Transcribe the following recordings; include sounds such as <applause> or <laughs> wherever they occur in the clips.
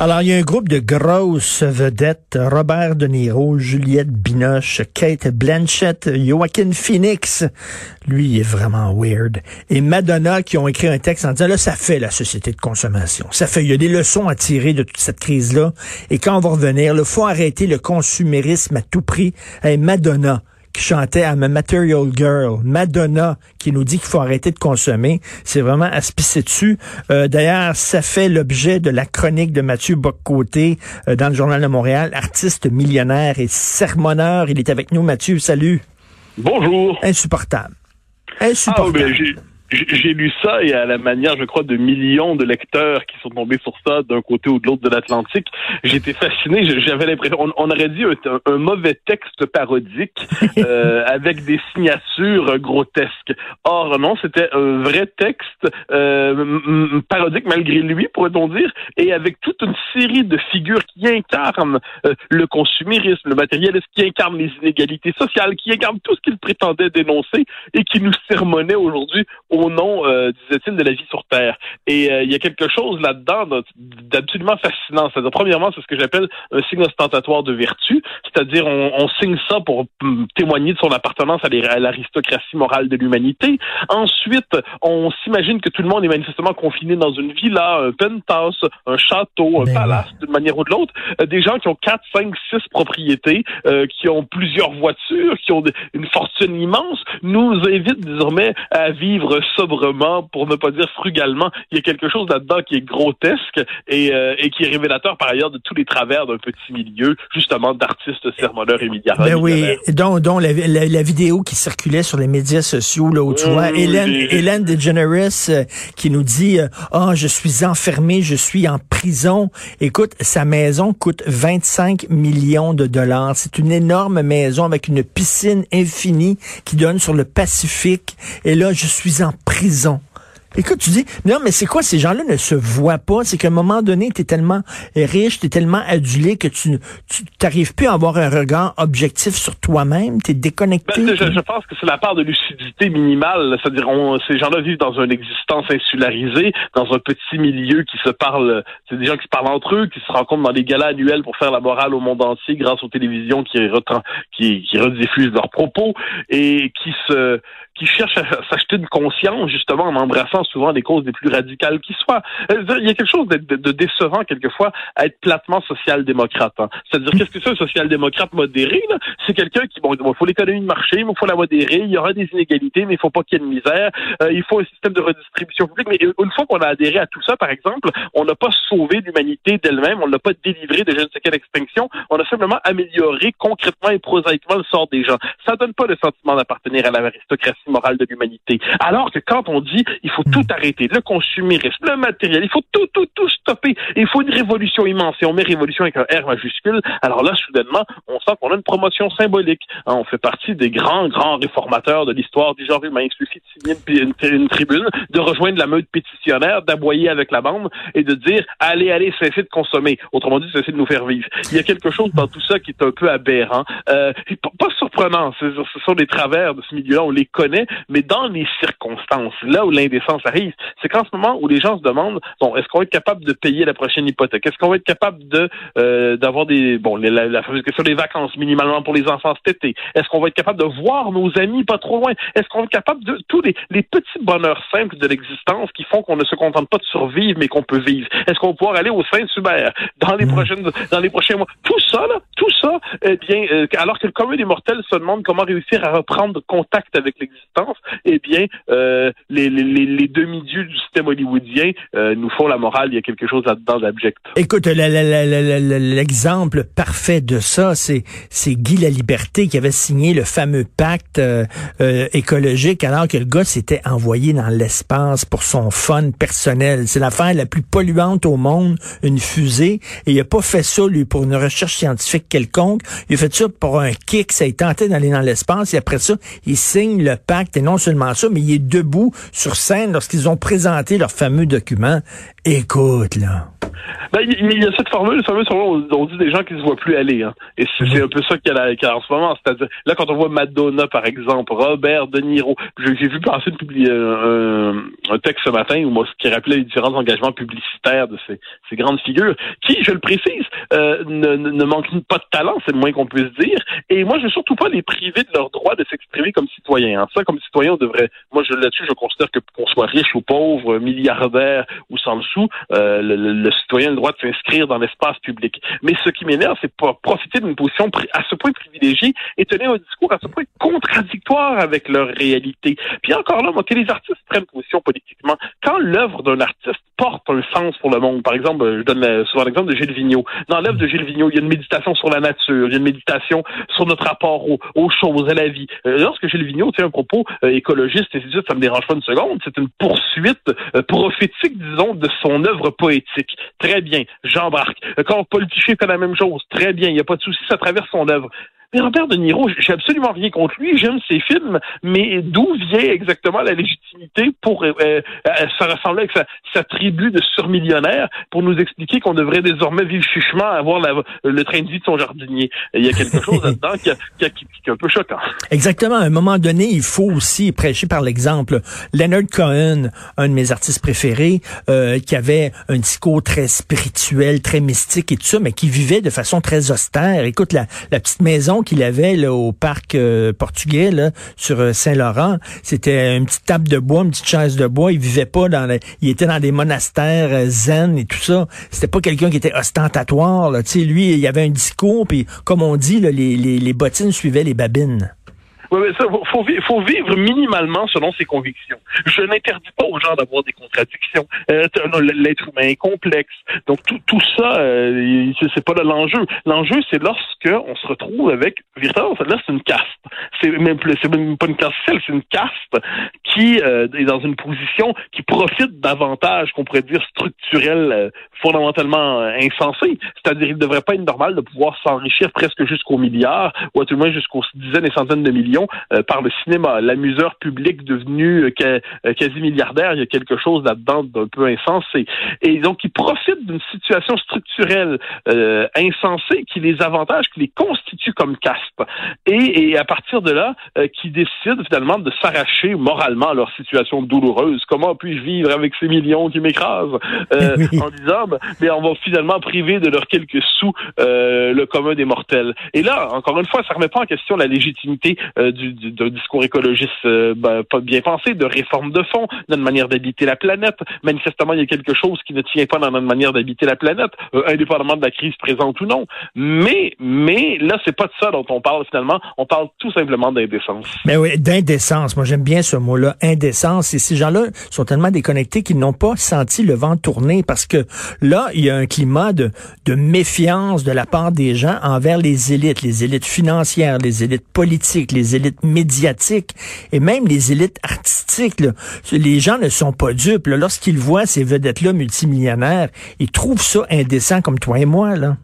Alors, il y a un groupe de grosses vedettes, Robert De Niro, Juliette Binoche, Kate Blanchett, Joaquin Phoenix, lui, il est vraiment weird, et Madonna qui ont écrit un texte en disant, là, ça fait la société de consommation. Ça fait, il y a des leçons à tirer de toute cette crise-là, et quand on va revenir, il faut arrêter le consumérisme à tout prix. Et Madonna, qui chantait I'm a Material Girl, Madonna qui nous dit qu'il faut arrêter de consommer. C'est vraiment à se pisser dessus. Euh, D'ailleurs, ça fait l'objet de la chronique de Mathieu Boccoté euh, dans le Journal de Montréal, artiste millionnaire et sermonneur. Il est avec nous, Mathieu. Salut. Bonjour. Insupportable. Ah, Insupportable. ben, j'ai- lu ça et à la manière, je crois, de millions de lecteurs qui sont tombés sur ça d'un côté ou de l'autre de l'Atlantique, j'étais fasciné. J'avais l'impression, on, on aurait dit un, un mauvais texte parodique <laughs> euh, avec des signatures grotesques. Or non, c'était un vrai texte euh, parodique malgré lui, pourrait-on dire, et avec toute une série de figures qui incarnent euh, le consumérisme, le matérialisme, qui incarnent les inégalités sociales, qui incarnent tout ce qu'il prétendait dénoncer et qui nous sermonnait aujourd'hui au nom, euh, disait-il, de la vie sur Terre. Et euh, il y a quelque chose là-dedans d'absolument fascinant. C'est-à-dire, premièrement, c'est ce que j'appelle un signe ostentatoire de vertu, c'est-à-dire on, on signe ça pour hum, témoigner de son appartenance à l'aristocratie morale de l'humanité. Ensuite, on s'imagine que tout le monde est manifestement confiné dans une villa, un penthouse, un château, un Ben palace, d'une manière ou de l'autre. Euh, des gens qui ont quatre, cinq, six propriétés, euh, qui ont plusieurs voitures, qui ont une fortune immense, nous invitent désormais à vivre sobrement, pour ne pas dire frugalement. Il y a quelque chose là-dedans qui est grotesque et, euh, et qui est révélateur par ailleurs de tous les travers d'un petit milieu, justement d'artistes sermonneurs et milliardaires. Ben oui, dont, dont la, la- la vidéo qui circulait sur les médias sociaux, là, où tu Oui, vois Hélène, oui. Hélène DeGeneres euh, qui nous dit euh, Ah, je suis enfermée, je suis en prison. Écoute, sa maison coûte 25 millions de dollars. C'est une énorme maison avec une piscine infinie qui donne sur le Pacifique. Et là, je suis en prison. Écoute, tu dis, non, mais c'est quoi, ces gens-là ne se voient pas? C'est qu'à un moment donné, tu es tellement riche, tu es tellement adulé que tu n'arrives plus à avoir un regard objectif sur toi-même. Tu es déconnecté. Ben, je, je pense que c'est la part de lucidité minimale. C'est-à-dire, ces gens-là vivent dans une existence insularisée, dans un petit milieu qui se parle. C'est des gens qui se parlent entre eux, qui se rencontrent dans les galas annuels pour faire la morale au monde entier grâce aux télévisions qui, qui rediffusent leurs propos et qui se qui cherchent à s'acheter une conscience justement en embrassant souvent des causes les plus radicales qui soient. Euh, Il y a quelque chose de, de- de décevant quelquefois à être platement social-démocrate. hein. C'est-à-dire qu'est-ce que c'est un social-démocrate modéré là? C'est quelqu'un qui bon, il faut l'économie de marché, mais il faut la modérer. Il y aura des inégalités, mais il faut pas qu'il y ait de misère. Euh, il faut un système de redistribution publique. Mais une fois qu'on a adhéré à tout ça, par exemple, on n'a pas sauvé l'humanité d'elle-même, on n'a pas délivré de je ne sais quelle extinction. On a simplement amélioré concrètement et prosaïquement le sort des gens. Ça donne pas le sentiment d'appartenir à l'aristocratie morale de l'humanité. Alors que quand on dit il faut tout arrêter, le consumérisme, le matériel, il faut tout, tout, tout stopper. Il faut une révolution immense. Et on met révolution avec un R majuscule. Alors là, soudainement, on sent qu'on a une promotion symbolique. Hein, on fait partie des grands, grands réformateurs de l'histoire du genre humain. Il suffit de signer une, une- une tribune, de rejoindre la meute pétitionnaire, d'aboyer avec la bande et de dire allez, allez, cessez de consommer. Autrement dit, cessez de nous faire vivre. Il y a quelque chose dans tout ça qui est un peu aberrant. Euh, pas, surprenant. Ce sont des travers de ce milieu-là. On les connaît, mais dans les circonstances, là où l'indécence c'est qu'en ce moment où les gens se demandent bon, est-ce qu'on va être capable de payer la prochaine hypothèque? Est-ce qu'on va être capable de euh, d'avoir des bon la, la fameuse question des vacances minimalement pour les enfants cet été? Est-ce qu'on va être capable de voir nos amis pas trop loin? Est-ce qu'on va être capable de tous les, les petits bonheurs simples de l'existence qui font qu'on ne se contente pas de survivre mais qu'on peut vivre? Est-ce qu'on va pouvoir aller au Saint-Hubert dans les prochaines dans les prochains mois? Tout ça là, tout ça, eh bien, euh, alors que le commun des mortels se demande comment réussir à reprendre contact avec l'existence, eh bien, euh, les, les, les, demi-dieux du système hollywoodien euh, nous font la morale. Il y a quelque chose là-dedans. Écoute, l'exemple parfait de ça, c'est Guy la Liberté qui avait signé le fameux pacte euh, euh, écologique alors que le gars s'était envoyé dans l'espace pour son fun personnel. C'est l'affaire la plus polluante au monde, une fusée. Et il a pas fait ça lui pour une recherche scientifique quelconque. Il a fait ça pour un kick. Ça il tentait d'aller dans l'espace. Et après ça, il signe le pacte. Et non seulement ça, mais il est debout sur scène lorsqu'ils ont présenté leur fameux document. Écoute là. Ben, il y a cette formule, cette formule, on, dit des gens qui se voient plus aller. Hein. Et c'est c'est un peu ça qu'il y, y a en ce moment. C'est-à-dire, là, quand on voit Madonna, par exemple, Robert De Niro, j'ai vu passer une publi- euh, un, texte ce matin où moi, qui rappelait les différents engagements publicitaires de ces, ces grandes figures, qui, je le précise, euh, ne, ne ne manquent pas de talent, c'est le moins qu'on puisse dire. Et moi, je veux surtout pas les priver de leur droit de s'exprimer comme citoyen. Ça, comme citoyen, on devrait. Moi, là-dessus, je considère que qu'on soit riche ou pauvre, milliardaire ou sans le sou, euh, le, le- le citoyen le droit de s'inscrire dans l'espace public. Mais ce qui m'énerve, c'est profiter d'une position à ce point privilégiée et tenir un discours à ce point contradictoire avec leur réalité. Puis encore là, moi, que les artistes prennent position politiquement, quand l'œuvre d'un artiste porte un sens pour le monde, par exemple, euh, je donne euh, souvent l'exemple de Gilles Vigneault. Dans l'œuvre de Gilles Vigneault, il y a une méditation sur la nature, il y a une méditation sur notre rapport aux, aux choses, à la vie. Euh, lorsque Gilles Vigneault tient un propos écologiste, et ça me dérange pas une seconde, c'est une poursuite prophétique, disons, de son œuvre poétique. Très bien, j'embarque. Quand Paul Tichet fait la même chose, très bien, il n'y a pas de souci, ça traverse son œuvre. Mais Robert De Niro, j'ai absolument rien contre lui, j'aime ses films, mais d'où vient exactement la légitimité pour euh, euh, se rassembler avec sa, tribu de surmillionnaires pour nous expliquer qu'on devrait désormais vivre chichement, avoir le train de vie de son jardinier? Il y a quelque chose là-dedans qui, est un peu choquant. Exactement. À un moment donné, il faut aussi prêcher par l'exemple. Leonard Cohen, un de mes artistes préférés, euh, qui avait un discours très spirituel, très mystique et tout ça, mais qui vivait de façon très austère. Écoute, la petite maison qu'il avait là, au parc euh, portugais là, sur euh, Saint-Laurent, c'était une petite table de bois, une petite chaise de bois. Il vivait pas dans, les- il était dans des monastères euh, zen et tout ça. C'était pas quelqu'un qui était ostentatoire. Là. Lui, il y avait un discours, puis comme on dit, les, les bottines suivaient les babines. Oui, mais ça, faut, faut vi- faut vivre minimalement selon ses convictions. Je n'interdis pas aux gens d'avoir des contradictions. Euh, L'être humain est complexe. Donc tout, tout ça, euh, c'est pas l'enjeu. L'enjeu, c'est lorsque on se retrouve avec, véritablement, là, c'est une caste. C'est même, même pas une caste sociale, c'est une caste qui euh, est dans une position qui profite d'avantages qu'on pourrait dire structurels, euh, fondamentalement euh, insensés. C'est-à-dire, il ne devrait pas être normal de pouvoir s'enrichir presque jusqu'au milliard, ou à tout le moins jusqu'aux dizaines et centaines de millions euh, par le cinéma. L'amuseur public devenu euh, euh, quasi milliardaire, il y a quelque chose là-dedans d'un peu insensé. Et donc, ils profitent d'une situation structurelle euh, insensée qui les avantage, qui les constitue comme caste. Et, et à partir de là, euh, qui décident finalement de s'arracher moralement à leur situation douloureuse. Comment puis-je vivre avec ces millions qui m'écrasent? Euh, <laughs> Oui. en disant, ben, mais on va finalement priver de leurs quelques sous euh, le commun des mortels. Et là, encore une fois, ça remet pas en question la légitimité du, du- d'un discours écologiste euh, ben, pas bien pensé, de réforme de fond, notre manière d'habiter la planète. Manifestement, il y a quelque chose qui ne tient pas dans notre manière d'habiter la planète, euh, indépendamment de la crise présente ou non. Mais, mais là, c'est pas de ça dont on parle finalement. On parle tout simplement d'indécence. Mais oui, d'indécence. Moi, j'aime bien ce mot-là, indécence. Et ces gens-là sont tellement déconnectés qu'ils n'ont pas senti le vent tourner parce que là, il y a un climat de, de méfiance de la part des gens envers les élites, les élites financières, les élites politiques, les élites médiatiques et même les élites artistiques. Les gens ne sont pas dupes. Lorsqu'ils voient ces vedettes-là multimillionnaires, ils trouvent ça indécent comme toi et moi, là.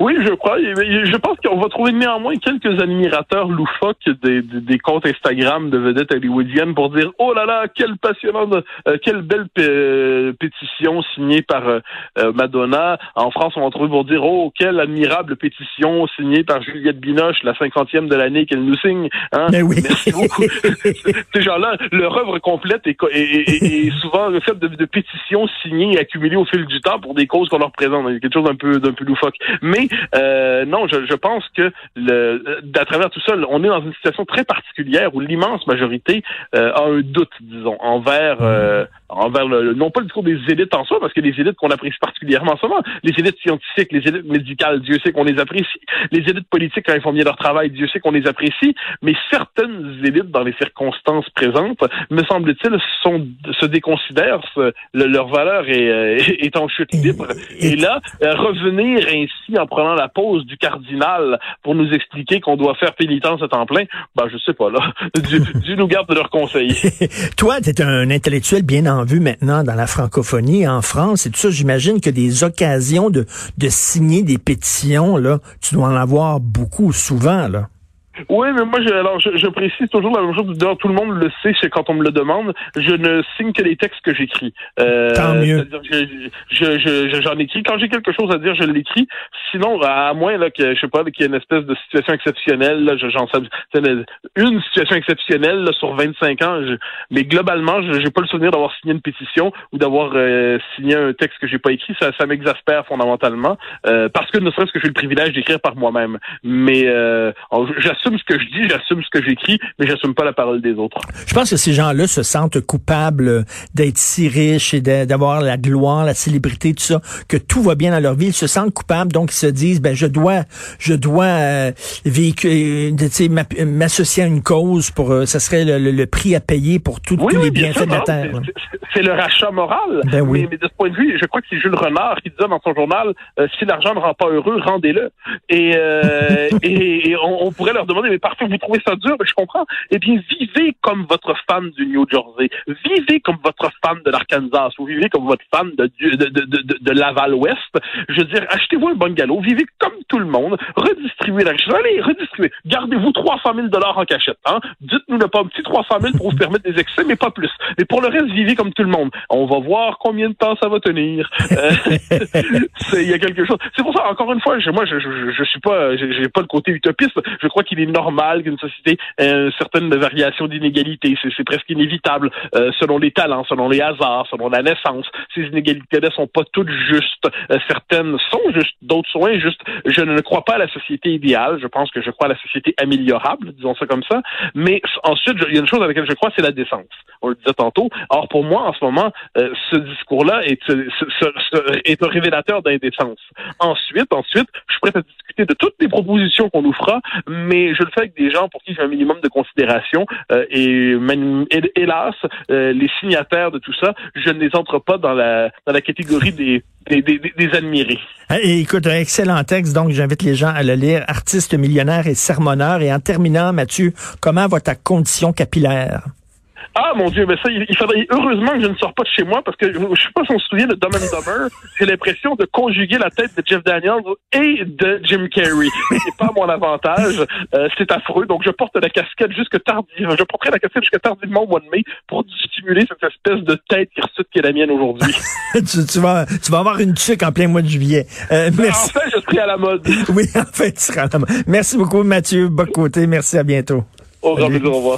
Oui, je crois. Je pense qu'on va trouver néanmoins quelques admirateurs loufoques des, des, des comptes Instagram de vedettes hollywoodiennes pour dire oh là là, quelle passionnante, euh, quelle belle euh, pétition signée par euh, euh, Madonna. En France, on va trouver pour dire oh quelle admirable pétition signée par Juliette Binoche, la cinquantième de l'année qu'elle nous signe. Hein? Mais oui. Merci beaucoup. <laughs> Ces gens-là, leur œuvre complète est, est- est- souvent le fait de, de pétitions signées et accumulées au fil du temps pour des causes qu'on leur présente. Il y a quelque chose d'un peu d'un peu loufoque. Mais euh, non, je, je pense que le, à travers tout ça, on est dans une situation très particulière où l'immense majorité euh, a un doute, disons, envers euh, envers le, non pas le discours des élites en soi, parce que les élites qu'on apprécie particulièrement en ce moment, les élites scientifiques, les élites médicales, Dieu sait qu'on les apprécie, les élites politiques quand ils font bien leur travail, Dieu sait qu'on les apprécie, mais certaines élites dans les circonstances présentes, me semble-t-il, sont se déconsidèrent, se- le- leur valeur est, euh, <laughs> est en chute libre. Et- là, euh, revenir ainsi en prenant la pose du cardinal pour nous expliquer qu'on doit faire pénitence à temps plein, ben je sais pas là. <laughs> Dieu, nous garde de leurs conseils. <laughs> Toi, tu es un intellectuel bien en vue maintenant dans la francophonie en France et tout ça. J'imagine que des occasions de, de signer des pétitions, là, tu dois en avoir beaucoup souvent, là. Oui, mais moi, je, alors, je, je, précise toujours la même chose. D'ailleurs, tout le monde le sait c'est quand on me le demande. Je ne signe que les textes que j'écris. Euh, Tant mieux. Je, je, j'en écris. Quand j'ai quelque chose à dire, je l'écris. Sinon, à moins là, que je sais pas, qu'il y ait une espèce de situation exceptionnelle, là, j'en sais une situation exceptionnelle là, sur 25 ans. mais globalement, je n'ai pas le souvenir d'avoir signé une pétition ou d'avoir euh, signé un texte que j'ai pas écrit. Ça, ça m'exaspère fondamentalement euh, parce que ne serait-ce que j'ai le privilège d'écrire par moi-même. Mais euh, j'assume ce que je dis, j'assume ce que j'écris, mais j'assume pas la parole des autres. Je pense que ces gens-là se sentent coupables d'être si riches et d'avoir la gloire, la célébrité, tout ça, que tout va bien dans leur vie. Ils se sentent coupables, donc ils se disent, ben je dois, je dois euh, véhiculer, m'associer à une cause pour, euh, ça serait le, prix à payer pour tous les bienfaits de la terre. C'est le rachat moral. Ben oui. mais, de ce point de vue, je crois que c'est Jules Renard qui disait dans son journal, euh, si l'argent ne rend pas heureux, rendez-le. Et, <laughs> et, on, on, pourrait leur demander, mais parfois vous trouvez ça dur, mais je comprends. Eh bien, vivez comme votre fan du New Jersey. Vivez comme votre fan de l'Arkansas. Vous vivez comme votre fan de, de, de, de, de Laval-Ouest. Je veux dire, achetez-vous un bungalow. Vivez comme tout le monde. Redistribuez la richesse. Allez, redistribuez. Gardez-vous 300 000 dollars en cachette. Hein? Dites-nous ne pas un petit 300 000 pour vous permettre des excès, mais pas plus. Mais pour le reste, vivez comme tout le monde. On va voir combien de temps ça va tenir. Euh, <laughs> il y a quelque chose. C'est pour ça, encore une fois, je, moi, je, je, je suis pas, j'ai pas le côté utopiste. Je crois qu'il est normal qu'une société ait une certaine variation d'inégalité. C'est presque inévitable euh, selon les talents, selon les hasards, selon la naissance. Ces inégalités-là sont pas toutes justes. Euh, certaines sont justes, d'autres sont injustes. Je ne crois pas à la société idéale. Je pense que je crois à la société améliorable, disons ça comme ça. Mais ensuite, il y a une chose à laquelle je crois, c'est la décence. On le disait tantôt. Or, pour moi, en ce moment, euh, ce discours-là est, est un révélateur d'indécence. Ensuite, ensuite, je suis prêt à discuter de toutes les propositions qu'on nous fera, mais je le fais avec des gens pour qui j'ai un minimum de considération. Euh, et hélas, euh, les signataires de tout ça, je ne les entre pas dans la, dans la catégorie des des, des, des, admirés. Et écoute, un excellent texte, donc j'invite les gens à le lire. Artiste millionnaire et sermonneur. Et en terminant, Mathieu, comment va ta condition capillaire? Ah mon Dieu, mais ça, il, faudrait heureusement que je ne sors pas de chez moi parce que je, ne sais pas si on se souvient de Dumb and Dumber. <laughs> J'ai l'impression de conjuguer la tête de Jeff Daniels et de Jim Carrey. C'est pas mon avantage. Euh, c'est affreux. Donc je porte la casquette jusque tardivement. Je porterai la casquette jusque tardivement au mois de mai pour stimuler cette espèce de tête hirsute qui est la mienne aujourd'hui. <laughs> tu, vas, tu vas avoir une tuque en plein mois de juillet. Euh, merci. En fait, je serai à la mode. <laughs> oui, en fait, tu seras à la mode. Merci beaucoup, Mathieu Bocoté. Merci, à bientôt. Au revoir, au revoir.